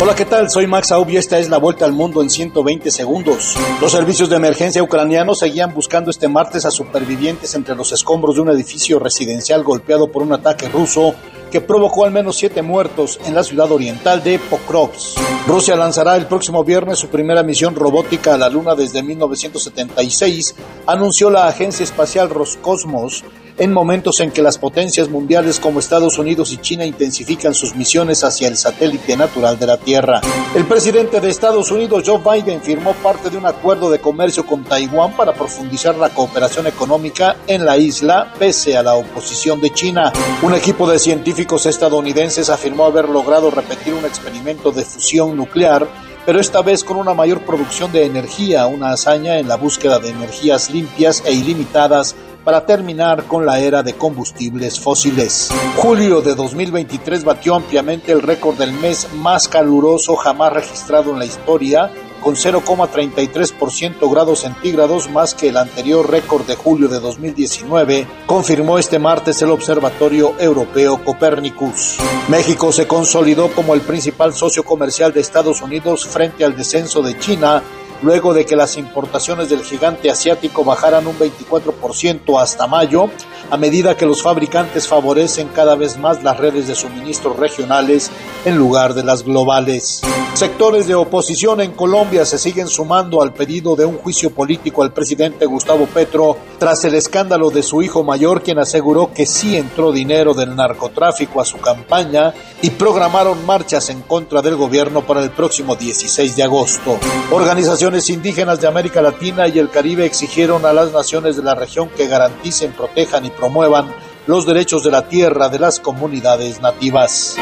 Hola, ¿qué tal? Soy Max Aub y esta es la vuelta al mundo en 120 segundos. Los servicios de emergencia ucranianos seguían buscando este martes a supervivientes entre los escombros de un edificio residencial golpeado por un ataque ruso que provocó al menos siete muertos en la ciudad oriental de Pokrovsk. Rusia lanzará el próximo viernes su primera misión robótica a la Luna desde 1976, anunció la agencia espacial Roscosmos en momentos en que las potencias mundiales como Estados Unidos y China intensifican sus misiones hacia el satélite natural de la Tierra. El presidente de Estados Unidos, Joe Biden, firmó parte de un acuerdo de comercio con Taiwán para profundizar la cooperación económica en la isla, pese a la oposición de China. Un equipo de científicos estadounidenses afirmó haber logrado repetir un experimento de fusión nuclear pero esta vez con una mayor producción de energía, una hazaña en la búsqueda de energías limpias e ilimitadas para terminar con la era de combustibles fósiles. Julio de 2023 batió ampliamente el récord del mes más caluroso jamás registrado en la historia, con 0,33% grados centígrados más que el anterior récord de julio de 2019, confirmó este martes el Observatorio Europeo Copernicus. México se consolidó como el principal socio comercial de Estados Unidos frente al descenso de China luego de que las importaciones del gigante asiático bajaran un 24% hasta mayo, a medida que los fabricantes favorecen cada vez más las redes de suministros regionales en lugar de las globales. Sectores de oposición en Colombia se siguen sumando al pedido de un juicio político al presidente Gustavo Petro tras el escándalo de su hijo mayor, quien aseguró que sí entró dinero del narcotráfico a su campaña y programaron marchas en contra del gobierno para el próximo 16 de agosto. Organizaciones indígenas de América Latina y el Caribe exigieron a las naciones de la región que garanticen, protejan y promuevan los derechos de la tierra de las comunidades nativas.